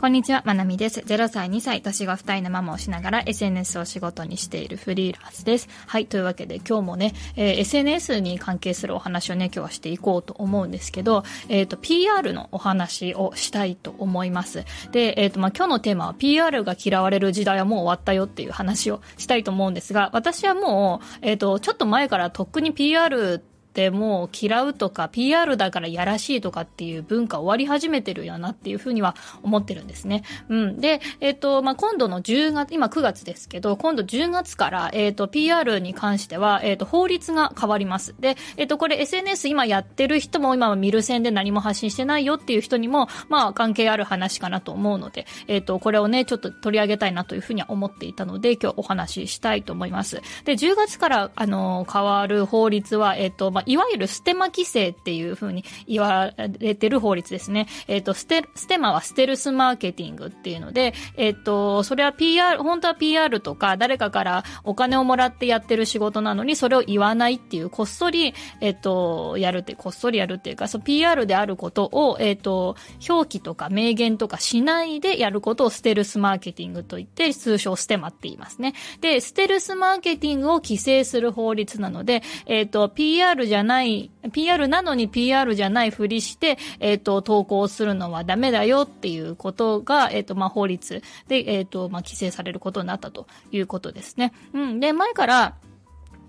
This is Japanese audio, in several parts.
こんにちは、まなみです。0歳、2歳、年が2人のママをしながら SNS を仕事にしているフリーランスです。はい、というわけで今日もね、えー、SNS に関係するお話をね、今日はしていこうと思うんですけど、えっ、ー、と、PR のお話をしたいと思います。で、えっ、ー、と、まあ、今日のテーマは PR が嫌われる時代はもう終わったよっていう話をしたいと思うんですが、私はもう、えっ、と、ちょっと前からとっくに PR ってもう嫌うとか PR だからやらしいとかっていう文化終わり始めてるよなっていうふうには思ってるんですね。うん。で、えっ、ー、と、まあ、今度の10月、今9月ですけど、今度10月から、えっ、ー、と、PR に関しては、えっ、ー、と、法律が変わります。で、えっ、と、これ SNS 今やってる人も今は見る線で何も発信してないよっていう人にも、まあ、関係ある話かなと思うので、えっ、と、これをね、ちょっと取り上げたいなというふうには思っていたので、今日お話ししたいと思います。で、10月から、あの、変わる法律は、えっ、と、まあ、いわゆるステマ規制っていうふうに言われてる法律ですね。えっ、ー、と、ステ、ステマはステルスマーケティングっていうので、えっ、ー、と、それは PR、本当は PR とか誰かからお金をもらってやってる仕事なのにそれを言わないっていう、こっそり、えっ、ー、と、やるって、こっそりやるっていうか、そう、PR であることを、えっ、と、表記とか名言とかしないでやることをステルスマーケティングと言って、通称ステマって言いますね。で、ステルスマーケティングを規制する法律なので、えっ、と、PR じゃない PR なのに PR じゃないふりして、えっ、ー、と、投稿するのはダメだよっていうことが、えっ、ー、と、まあ、法律で、えっ、ー、と、まあ、規制されることになったということですね。うん。で、前から、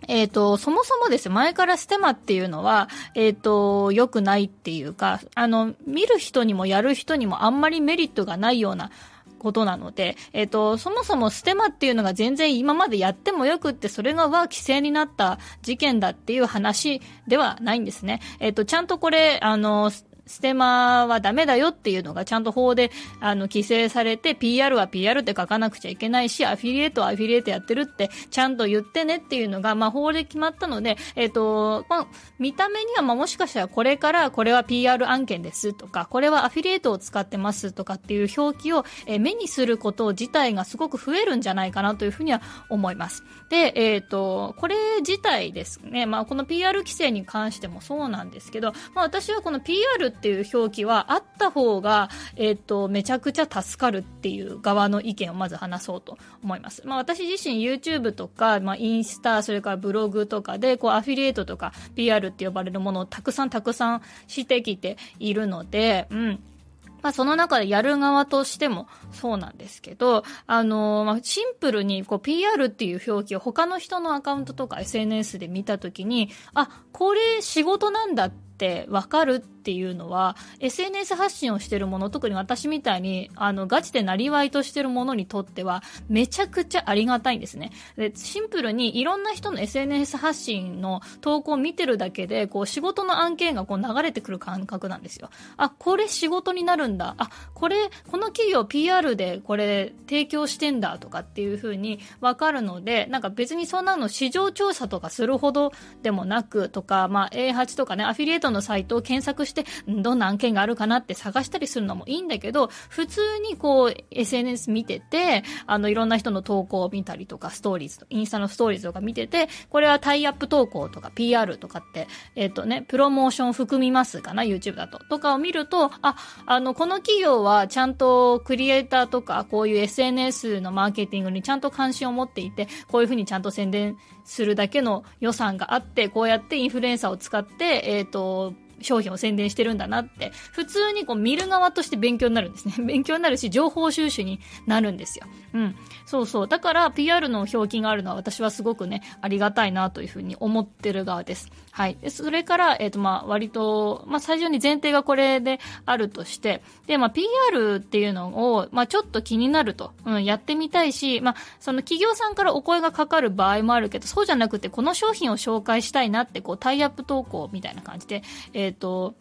えっ、ー、と、そもそもです前からステマっていうのは、えっ、ー、と、良くないっていうか、あの、見る人にもやる人にもあんまりメリットがないようなことなので、えっ、ー、と、そもそもステマっていうのが全然今までやってもよくって、それがは規制になった事件だっていう話ではないんですね。えっ、ー、と、ちゃんとこれ、あの、ステマはダメだよっていうのがちゃんと法であの規制されて PR は PR って書かなくちゃいけないしアフィリエイトはアフィリエイトやってるってちゃんと言ってねっていうのがまあ法で決まったのでえっ、ー、とまあ見た目にはまあもしかしたらこれからこれは PR 案件ですとかこれはアフィリエイトを使ってますとかっていう表記を、え目にすること自体がすごく増えるんじゃないかなというふうには思います。で、えっ、ー、とこれ自体ですねまあこの PR 規制に関してもそうなんですけどまあ私はこの PR ってっていう表記はあった方が、えっ、ー、と、めちゃくちゃ助かるっていう側の意見をまず話そうと思います。まあ私自身 YouTube とか、まあインスタ、それからブログとかで、こうアフィリエイトとか PR って呼ばれるものをたくさんたくさんしてきているので、うん。まあ、その中でやる側としてもそうなんですけど、あのー、まあ、シンプルにこう PR っていう表記を他の人のアカウントとか SNS で見たときに、あ、これ仕事なんだってってわかるっていうのは SNS 発信をしてるもの特に私みたいにあのガチでなりわいとしてるものにとってはめちゃくちゃありがたいんですね。でシンプルにいろんな人の SNS 発信の投稿を見てるだけでこう仕事の案件がこう流れてくる感覚なんですよ。あこれ仕事になるんだ。あこれこの企業 PR でこれ提供してんだとかっていう風にわかるのでなんか別にそんなの市場調査とかするほどでもなくとか、まあ、A8 とかねアフィリエイトのサイトを検索して、どんな案件があるかなって探したりするのもいいんだけど、普通にこう、SNS 見てて、あの、いろんな人の投稿を見たりとか、ストーリーズ、インスタのストーリーズとか見てて、これはタイアップ投稿とか PR とかって、えっ、ー、とね、プロモーション含みますかな、YouTube だと。とかを見ると、あ、あの、この企業はちゃんとクリエイターとか、こういう SNS のマーケティングにちゃんと関心を持っていて、こういうふうにちゃんと宣伝するだけの予算があって、こうやってインフルエンサーを使って、えっ、ー、と、商品を宣伝してるんだなって、普通にこう見る側として勉強になるんですね。勉強になるし、情報収集になるんですよ。うん。そうそう。だから PR の表記があるのは私はすごくね、ありがたいなというふうに思ってる側です。はい。それから、えっ、ー、と、まあ、割と、まあ、最初に前提がこれであるとして、で、まあ、PR っていうのを、まあ、ちょっと気になると、うん、やってみたいし、まあ、その企業さんからお声がかかる場合もあるけど、そうじゃなくて、この商品を紹介したいなって、こう、タイアップ投稿みたいな感じで、えっ、ー、と、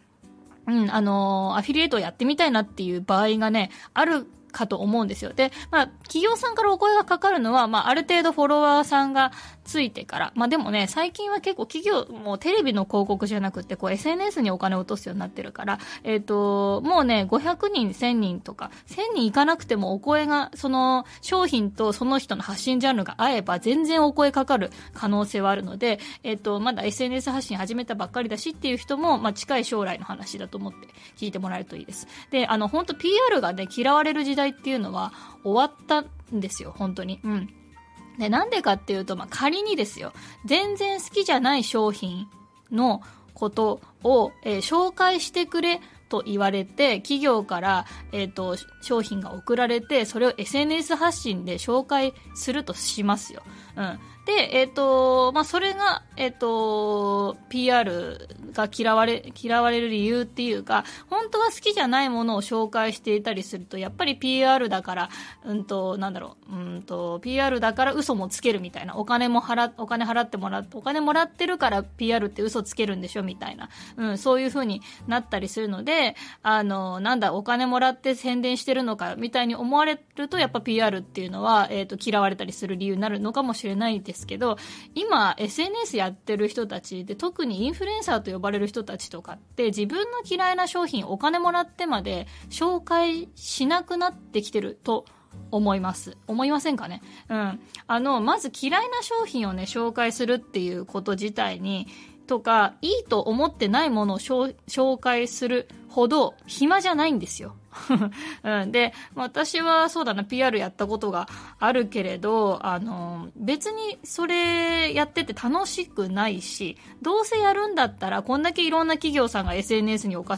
うん、あの、アフィリエイトをやってみたいなっていう場合がね、あるかと思うんですよ。で、まあ、企業さんからお声がかかるのは、まあ、ある程度フォロワーさんがついてから、まあでもね、最近は結構企業もテレビの広告じゃなくて、こう SNS にお金を落とすようになってるから、えっ、ー、と、もうね、500人、1000人とか、1000人いかなくてもお声が、その商品とその人の発信ジャンルが合えば全然お声かかる可能性はあるので、えっ、ー、と、まだ SNS 発信始めたばっかりだしっていう人も、まあ近い将来の話だと思って聞いてもらえるといいです。で、あの、本当 PR がね、嫌われる時代っていうのは終わったんですよ、本当に。うん。で、なんでかっていうと、まあ、仮にですよ、全然好きじゃない商品のことを、えー、紹介してくれと言われて、企業から、えっ、ー、と、商品が送られて、それを SNS 発信で紹介するとしますよ。うん。で、えっ、ー、と、まあ、それが、えっ、ー、と、PR が嫌われ、嫌われる理由っていうか、本当は好きじゃないものを紹介していたりすると、やっぱり PR だから、うんと、なんだろう、うんと、PR だから嘘もつけるみたいな、お金も払、お金払ってもらって、お金もらってるから PR って嘘つけるんでしょみたいな、うん、そういう風になったりするので、あの、なんだ、お金もらって宣伝してるのか、みたいに思われると、やっぱ PR っていうのは、えっ、ー、と、嫌われたりする理由になるのかもしれないです。ですけど、今、SNS やってる人たちで、特にインフルエンサーと呼ばれる人たちとかって、自分の嫌いな商品お金もらってまで紹介しなくなってきてると思います。思いませんかね？うん。あの、まず嫌いな商品をね、紹介するっていうこと自体に、とか、いいと思ってないものを紹介するほど暇じゃないんですよ。うん、で、私はそうだな、PR やったことがあるけれど、あの、別にそれやってて楽しくないし、どうせやるんだったら、こんだけいろんな企業さんが SNS に落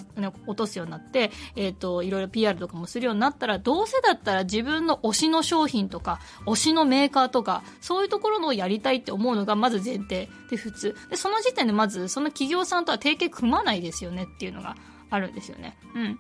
とすようになって、えっ、ー、と、いろいろ PR とかもするようになったら、どうせだったら自分の推しの商品とか、推しのメーカーとか、そういうところのをやりたいって思うのがまず前提で普通。で、その時点でまず、その企業さんとは提携組まないですよねっていうのがあるんですよね。うん。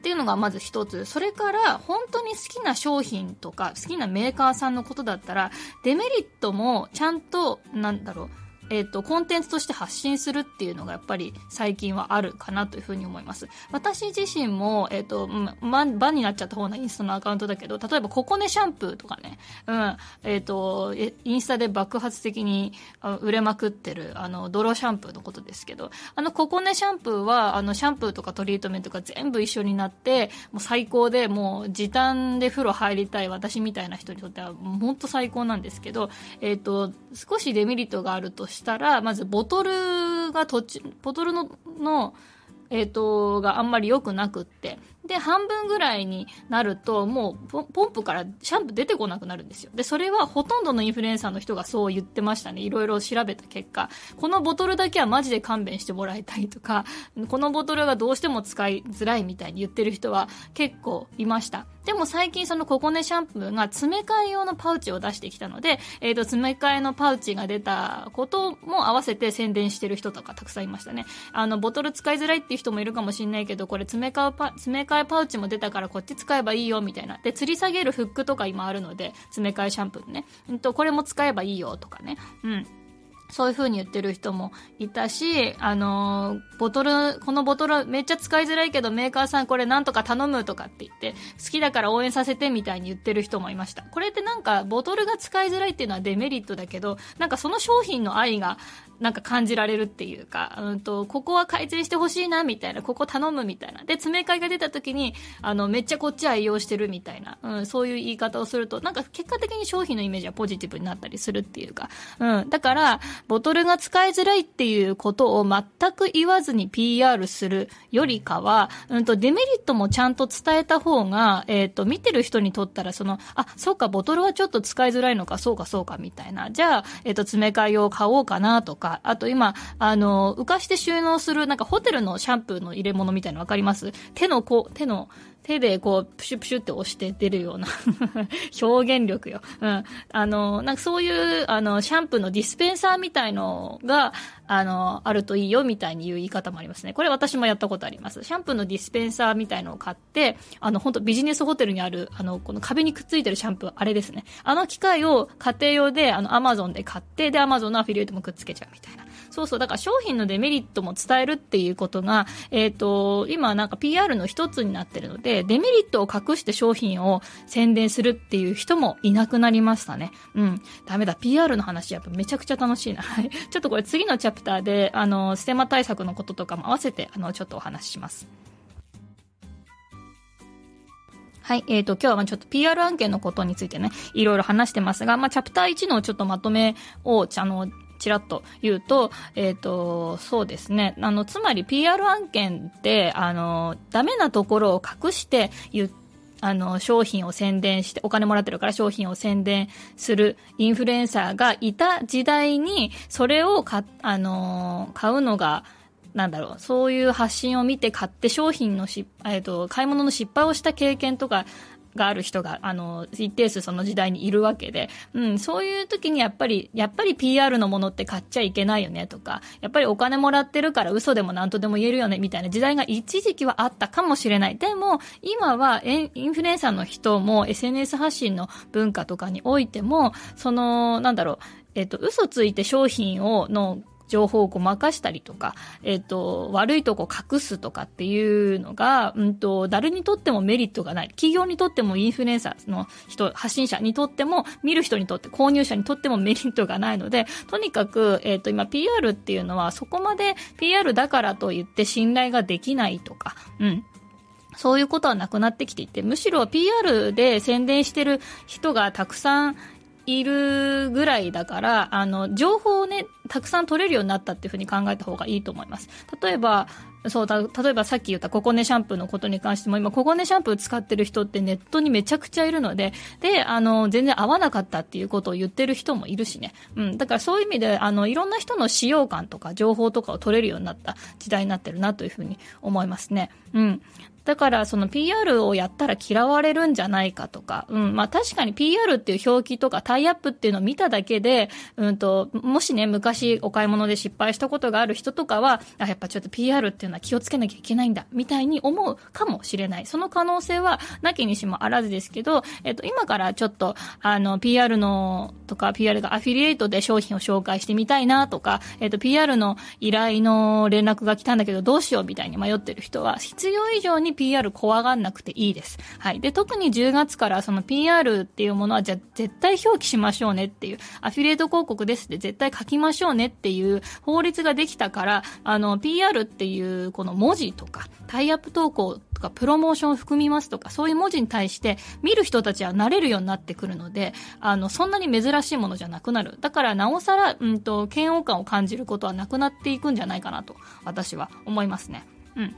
っていうのがまず一つ。それから、本当に好きな商品とか、好きなメーカーさんのことだったら、デメリットもちゃんと、なんだろう、えっ、ー、と、コンテンツとして発信するっていうのがやっぱり最近はあるかなというふうに思います。私自身も、えっ、ー、と、ま、番になっちゃった方のインスタのアカウントだけど、例えばココネシャンプーとかね、うん、えっ、ー、と、インスタで爆発的に売れまくってる、あの、泥シャンプーのことですけど、あの、ココネシャンプーは、あの、シャンプーとかトリートメントが全部一緒になって、もう最高で、もう時短で風呂入りたい私みたいな人にとっては、本当最高なんですけど、えっ、と、少しデメリットがあるとししたら、まずボトルが途中、ボトルの、の、えっ、ー、と、があんまり良くなくって。で、半分ぐらいになると、もうポンプからシャンプー出てこなくなるんですよ。で、それはほとんどのインフルエンサーの人がそう言ってましたね。いろいろ調べた結果。このボトルだけはマジで勘弁してもらいたいとか、このボトルがどうしても使いづらいみたいに言ってる人は結構いました。でも最近そのココネシャンプーが詰め替え用のパウチを出してきたので、えっ、ー、と、詰め替えのパウチが出たことも合わせて宣伝してる人とかたくさんいましたね。あの、ボトル使いづらいっていう人もいるかもしれないけど、これ詰め替え、詰め替えパウチも出たからこっち使えばいいよみたいな。で、吊り下げるフックとか今あるので、詰め替えシャンプーね。うんと、これも使えばいいよとかね。うん。そういう風に言ってる人もいたし、あのー、ボトル、このボトルめっちゃ使いづらいけどメーカーさんこれなんとか頼むとかって言って、好きだから応援させてみたいに言ってる人もいました。これってなんか、ボトルが使いづらいっていうのはデメリットだけど、なんかその商品の愛がなんか感じられるっていうか、うんと、ここは改善してほしいな、みたいな、ここ頼むみたいな。で、詰め替えが出た時に、あの、めっちゃこっち愛用してるみたいな、うん、そういう言い方をすると、なんか結果的に商品のイメージはポジティブになったりするっていうか、うん、だから、ボトルが使いづらいっていうことを全く言わずに PR するよりかは、うんと、デメリットもちゃんと伝えた方が、えっ、ー、と、見てる人にとったら、その、あ、そうか、ボトルはちょっと使いづらいのか、そうか、そうか、みたいな。じゃあ、えっ、ー、と、詰め替え用買おうかなとか、か、あと今、あの、浮かして収納する、なんかホテルのシャンプーの入れ物みたいなのわかります？手のこう、手の、手でこう、プシュプシュって押して出るような 表現力よ。うん。あの、なんかそういう、あの、シャンプーのディスペンサーみたいのが、あの、あるといいよみたいに言う言い方もありますね。これ私もやったことあります。シャンプーのディスペンサーみたいのを買って、あの、本当ビジネスホテルにある、あの、この壁にくっついてるシャンプー、あれですね。あの機械を家庭用で、あの、アマゾンで買って、で、アマゾンのアフィリエイトもくっつけちゃうみたいな。そうそう、だから商品のデメリットも伝えるっていうことが、えっ、ー、と、今なんか PR の一つになってるので、デメリットを隠して商品を宣伝するっていう人もいなくなりましたね。うん。ダメだ、PR の話やっぱめちゃくちゃ楽しいな。はい。ちょっとこれ次のチャプターで、あの、ステマ対策のこととかも合わせて、あの、ちょっとお話しします。はい。えっ、ー、と、今日はちょっと PR 案件のことについてね、いろいろ話してますが、まあ、チャプター1のちょっとまとめを、あの、ちらっと言うと、えっ、ー、と、そうですね。あの、つまり PR 案件って、あの、ダメなところを隠して言って、あの、商品を宣伝して、お金もらってるから商品を宣伝するインフルエンサーがいた時代に、それをか、あの、買うのが、なんだろう、そういう発信を見て買って商品のし、えっ、と、買い物の失敗をした経験とかがある人が、あの、一定数その時代にいるわけで、うん、そういう時にやっぱり、やっぱり PR のものって買っちゃいけないよねとか、やっぱりお金もらってるから嘘でも何とでも言えるよねみたいな時代が一時期はあったかもしれない。でも、今はインフルエンサーの人も SNS 発信の文化とかにおいても、その、なんだろう、えっと、嘘ついて商品を、の情報をごまかしたりとか、えっ、と、悪いとこ隠すとかっていうのが、うんと、誰にとってもメリットがない。企業にとってもインフルエンサーの人、発信者にとっても、見る人にとって、購入者にとってもメリットがないので、とにかく、えっ、と、今 PR っていうのはそこまで PR だからと言って信頼ができないとか、うん。そういうことはなくなってきていて、むしろ PR で宣伝してる人がたくさんいるぐらいだから、あの、情報をね、たくさん取れるようになったっていうふうに考えた方がいいと思います。例えば、そうだ、例えばさっき言ったココネシャンプーのことに関しても、今ココネシャンプー使ってる人ってネットにめちゃくちゃいるので、で、あの、全然合わなかったっていうことを言ってる人もいるしね。うん。だからそういう意味で、あの、いろんな人の使用感とか情報とかを取れるようになった時代になってるなというふうに思いますね。うん。だから、その PR をやったら嫌われるんじゃないかとか、うん、まあ確かに PR っていう表記とかタイアップっていうのを見ただけで、うんと、もしね、昔お買い物で失敗したことがある人とかは、あ、やっぱちょっと PR っていうのは気をつけなきゃいけないんだ、みたいに思うかもしれない。その可能性はなきにしもあらずですけど、えっと、今からちょっと、あの、PR の、とか、PR がアフィリエイトで商品を紹介してみたいなとか、えっと、PR の依頼の連絡が来たんだけどどうしようみたいに迷ってる人は、必要以上に PR 怖がんなくていいです。はい。で、特に10月からその PR っていうものは、じゃ絶対表記しましょうねっていう、アフィリエイト広告ですって絶対書きましょうねっていう法律ができたから、あの、PR っていうこの文字とか、タイアップ投稿とか、プロモーションを含みますとか、そういう文字に対して見る人たちは慣れるようになってくるので、あの、そんなに珍しいものじゃなくなる。だから、なおさら、うんと、嫌悪感を感じることはなくなっていくんじゃないかなと、私は思いますね。うん。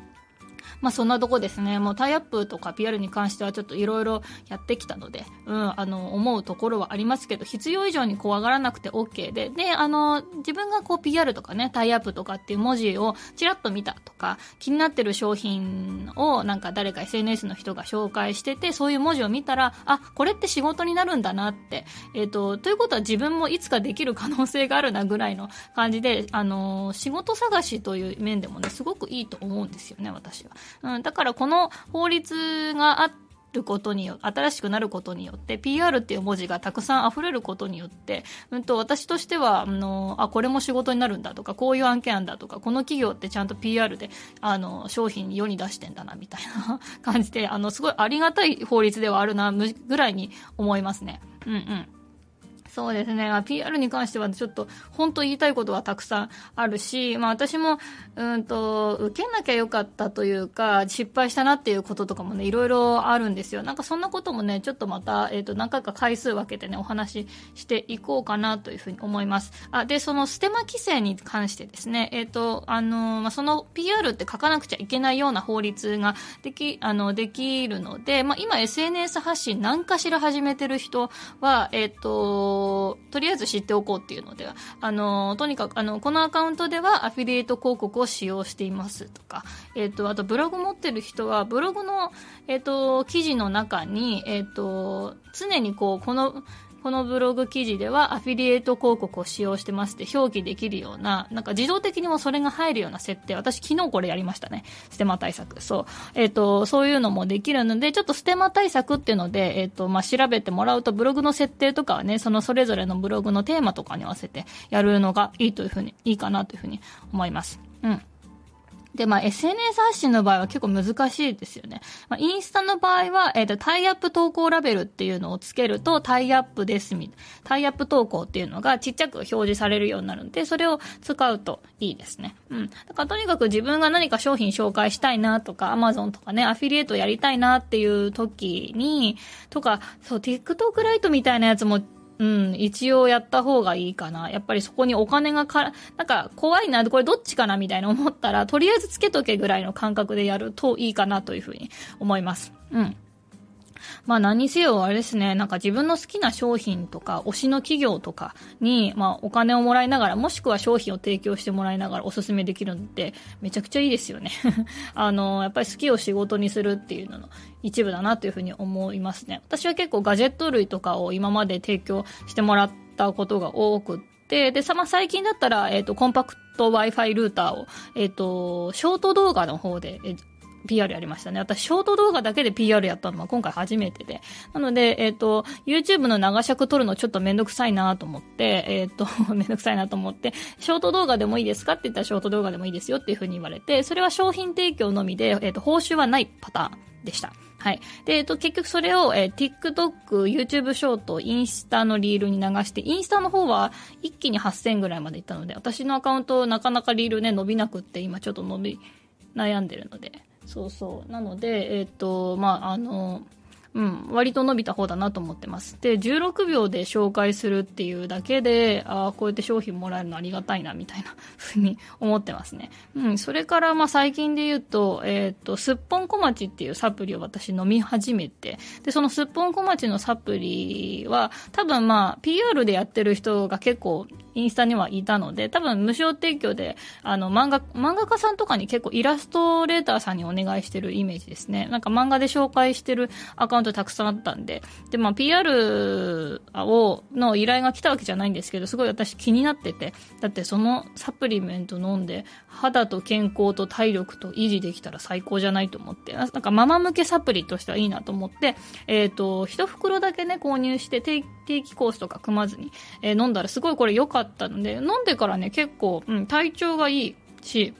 まあそんなとこですね。もうタイアップとか PR に関してはちょっといろいろやってきたので、うん、あの、思うところはありますけど、必要以上に怖がらなくて OK で、で、あの、自分がこう PR とかね、タイアップとかっていう文字をちらっと見たとか、気になってる商品をなんか誰か SNS の人が紹介してて、そういう文字を見たら、あ、これって仕事になるんだなって、えっ、ー、と、ということは自分もいつかできる可能性があるなぐらいの感じで、あの、仕事探しという面でもね、すごくいいと思うんですよね、私は。うん、だからこの法律があることによ新しくなることによって PR っていう文字がたくさん溢れることによって、うんと、私としてはあのあこれも仕事になるんだとかこういう案件なんだとかこの企業ってちゃんと PR であの商品世に出してんだなみたいな 感じであのすごいありがたい法律ではあるなぐらいに思いますね。うんうんそうですね。PR に関してはちょっと本当言いたいことはたくさんあるし、まあ私も、うんと、受けなきゃよかったというか、失敗したなっていうこととかもね、いろいろあるんですよ。なんかそんなこともね、ちょっとまた、えっ、ー、と、何回か回数分けてね、お話ししていこうかなというふうに思います。あ、で、そのステマ規制に関してですね、えっ、ー、と、あの、まあ、その PR って書かなくちゃいけないような法律ができ、あの、できるので、まあ今 SNS 発信何かしら始めてる人は、えっ、ー、と、りあえず知っておこうっていうのでは、あの、とにかく、あの、このアカウントではアフィリエイト広告を使用していますとか、えっ、ー、と、あとブログ持ってる人は、ブログの、えっ、ー、と、記事の中に、えっ、ー、と、常にこう、この、このブログ記事ではアフィリエイト広告を使用してますって表記できるような、なんか自動的にもそれが入るような設定、私昨日これやりましたね。ステマ対策。そう。えっ、ー、と、そういうのもできるので、ちょっとステマ対策っていうので、えっ、ー、と、まあ、調べてもらうと、ブログの設定とかはね、そのそれぞれのブログのテーマとかに合わせてやるのがいいというふうに、いいかなというふうに思います。うん。で、まあ、SNS 発信の場合は結構難しいですよね。まあ、インスタの場合は、えっ、ー、と、タイアップ投稿ラベルっていうのをつけると、タイアップですみ、タイアップ投稿っていうのがちっちゃく表示されるようになるので、それを使うといいですね。うん。だからとにかく自分が何か商品紹介したいなとか、Amazon とかね、アフィリエイトやりたいなっていう時に、とか、そう、TikTok ライトみたいなやつもうん、一応やった方がいいかな。やっぱりそこにお金がか、なんか怖いな、これどっちかなみたいな思ったら、とりあえずつけとけぐらいの感覚でやるといいかなというふうに思います。うん。まあ何にせよあれですね、なんか自分の好きな商品とか、推しの企業とかに、まあお金をもらいながら、もしくは商品を提供してもらいながらおすすめできるのって、めちゃくちゃいいですよね。あの、やっぱり好きを仕事にするっていうのの一部だなというふうに思いますね。私は結構ガジェット類とかを今まで提供してもらったことが多くて、で、さ、まあ、最近だったら、えっ、ー、と、コンパクト Wi-Fi ルーターを、えっ、ー、と、ショート動画の方で、え PR やりましたね。私、ショート動画だけで PR やったのは今回初めてで。なので、えっ、ー、と、YouTube の長尺撮るのちょっとめんどくさいなと思って、えっ、ー、と、めんどくさいなと思って、ショート動画でもいいですかって言ったらショート動画でもいいですよっていう風に言われて、それは商品提供のみで、えっ、ー、と、報酬はないパターンでした。はい。で、えっと、結局それを、えー、TikTok、YouTube ショート、インスタのリールに流して、インスタの方は一気に8000ぐらいまでいったので、私のアカウントなかなかリールね、伸びなくって、今ちょっと伸び、悩んでるので、そうそう。なので、えっ、ー、と、まあ、あの、うん、割と伸びた方だなと思ってます。で、16秒で紹介するっていうだけで、ああ、こうやって商品もらえるのありがたいな、みたいな ふうに思ってますね。うん、それから、まあ最近で言うと、えっ、ー、と、すっぽん小町っていうサプリを私飲み始めて、で、そのすっぽん小町のサプリは、多分まあ、PR でやってる人が結構インスタにはいたので、多分無償提供で、あの、漫画、漫画家さんとかに結構イラストレーターさんにお願いしてるイメージですね。なんか漫画で紹介してるアカウントたくさんあったんで、で、まあ、PR を、の依頼が来たわけじゃないんですけど、すごい私気になってて、だってそのサプリメント飲んで、肌と健康と体力と維持できたら最高じゃないと思って、なんかママ向けサプリとしてはいいなと思って、えっ、ー、と、一袋だけね、購入して定期コースとか組まずに、えー、飲んだらすごいこれ良かったので、飲んでからね、結構、うん、体調がいいし、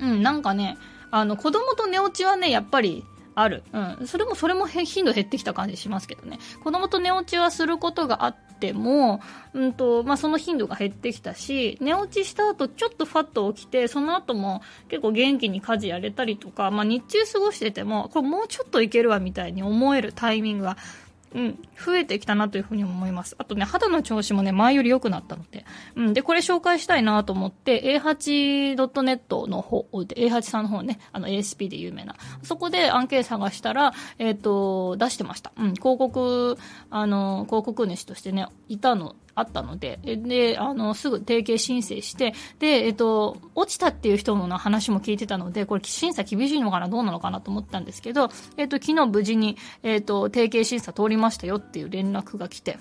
うん、なんかね、あの、子供と寝落ちはね、やっぱり、ある。うん。それも、それも頻度減ってきた感じしますけどね。子供と寝落ちはすることがあっても、うんと、まあ、その頻度が減ってきたし、寝落ちした後ちょっとファッと起きて、その後も結構元気に家事やれたりとか、まあ、日中過ごしてても、これもうちょっといけるわみたいに思えるタイミングがうん、増えてきたなというふうに思います。あとね、肌の調子もね、前より良くなったので。うん、で、これ紹介したいなと思って、a8.net の方で、A8 さんの方ね、あの ASP で有名な。そこで案件探したら、えっ、ー、と、出してました。うん、広告、あの、広告主としてね、いたのあったので、で、あの、すぐ提携申請して、で、えっと、落ちたっていう人の話も聞いてたので、これ審査厳しいのかな、どうなのかなと思ったんですけど、えっと、昨日無事に、えっと、提携審査通りましたよっていう連絡が来て、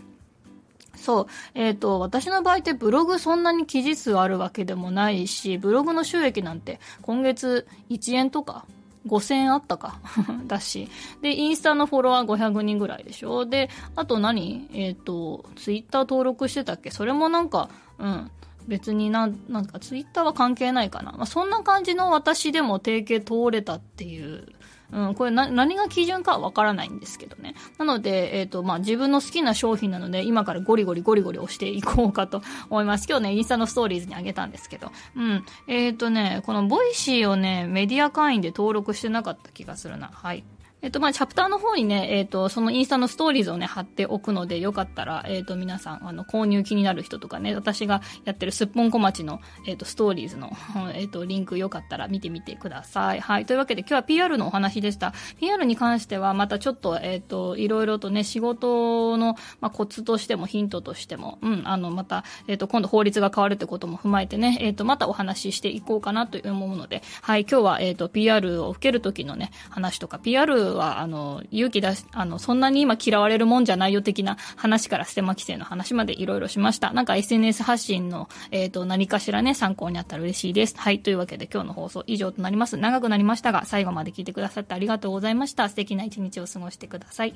そう。えっ、ー、と、私の場合ってブログそんなに記事数あるわけでもないし、ブログの収益なんて今月1円とか5000あったか だし。で、インスタのフォロワー500人ぐらいでしょ。で、あと何？えっ、ー、と、ツイッター登録してたっけ？それもなんか、うん。別にな、なんかツイッターは関係ないかな。まあ、そんな感じの私でも提携通れたっていううん、これな何が基準かはわからないんですけどね。なので、えっ、ー、と、まあ、自分の好きな商品なので、今からゴリゴリゴリゴリ押していこうかと 思います。今日ね、インスタのストーリーズにあげたんですけど。うん。えっ、ー、とね、この Voicy をね、メディア会員で登録してなかった気がするな。はい。えっと、まあ、チャプターの方にね、えっと、そのインスタのストーリーズをね、貼っておくので、よかったら、えっと、皆さん、あの、購入気になる人とかね、私がやってるすっぽん小町の、えっと、ストーリーズの、えっと、リンクよかったら見てみてください。はい。というわけで、今日は PR のお話でした。PR に関しては、またちょっと、えっと、いろいろとね、仕事の、まあ、コツとしても、ヒントとしても、うん、あの、また、えっと、今度法律が変わるってことも踏まえてね、えっと、またお話ししていこうかなと思うので、はい。今日は、えっと、PR を受けるときのね、話とか、PR は、あの、勇気出し、あの、そんなに今嫌われるもんじゃないよ的な話からステマ規制の話までいろいろしました。なんか SNS 発信の、えっ、ー、と、何かしらね、参考になったら嬉しいです。はい。というわけで今日の放送以上となります。長くなりましたが、最後まで聞いてくださってありがとうございました。素敵な一日を過ごしてください。